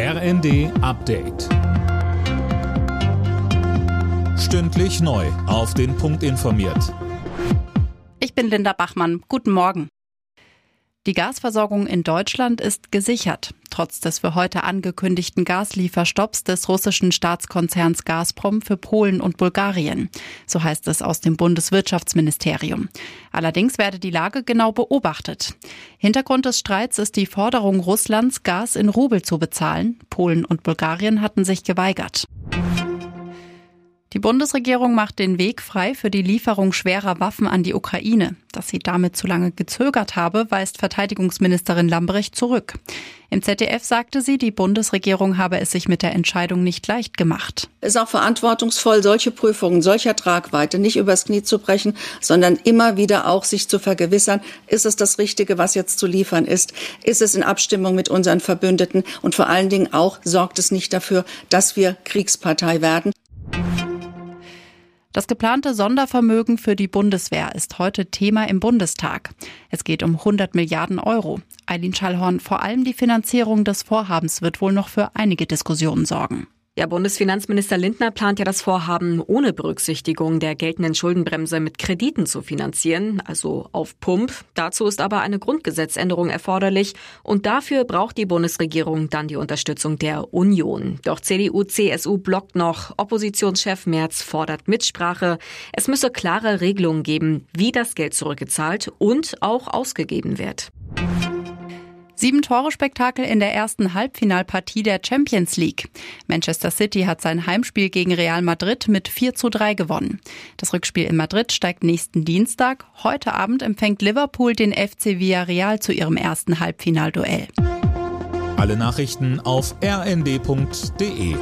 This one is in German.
RND Update. Stündlich neu. Auf den Punkt informiert. Ich bin Linda Bachmann. Guten Morgen. Die Gasversorgung in Deutschland ist gesichert, trotz des für heute angekündigten Gaslieferstopps des russischen Staatskonzerns Gazprom für Polen und Bulgarien. So heißt es aus dem Bundeswirtschaftsministerium. Allerdings werde die Lage genau beobachtet. Hintergrund des Streits ist die Forderung Russlands, Gas in Rubel zu bezahlen. Polen und Bulgarien hatten sich geweigert. Die Bundesregierung macht den Weg frei für die Lieferung schwerer Waffen an die Ukraine. Dass sie damit zu lange gezögert habe, weist Verteidigungsministerin Lambrecht zurück. Im ZDF sagte sie, die Bundesregierung habe es sich mit der Entscheidung nicht leicht gemacht. Es ist auch verantwortungsvoll, solche Prüfungen solcher Tragweite nicht übers Knie zu brechen, sondern immer wieder auch sich zu vergewissern, ist es das Richtige, was jetzt zu liefern ist? Ist es in Abstimmung mit unseren Verbündeten? Und vor allen Dingen auch sorgt es nicht dafür, dass wir Kriegspartei werden. Das geplante Sondervermögen für die Bundeswehr ist heute Thema im Bundestag. Es geht um 100 Milliarden Euro. Eileen Schallhorn, vor allem die Finanzierung des Vorhabens wird wohl noch für einige Diskussionen sorgen. Ja, Bundesfinanzminister Lindner plant ja das Vorhaben, ohne Berücksichtigung der geltenden Schuldenbremse mit Krediten zu finanzieren, also auf Pump. Dazu ist aber eine Grundgesetzänderung erforderlich und dafür braucht die Bundesregierung dann die Unterstützung der Union. Doch CDU, CSU blockt noch. Oppositionschef Merz fordert Mitsprache. Es müsse klare Regelungen geben, wie das Geld zurückgezahlt und auch ausgegeben wird. Sieben Tore-Spektakel in der ersten Halbfinalpartie der Champions League. Manchester City hat sein Heimspiel gegen Real Madrid mit 4 zu 3 gewonnen. Das Rückspiel in Madrid steigt nächsten Dienstag. Heute Abend empfängt Liverpool den FC Villarreal zu ihrem ersten Halbfinalduell. Alle Nachrichten auf rnd.de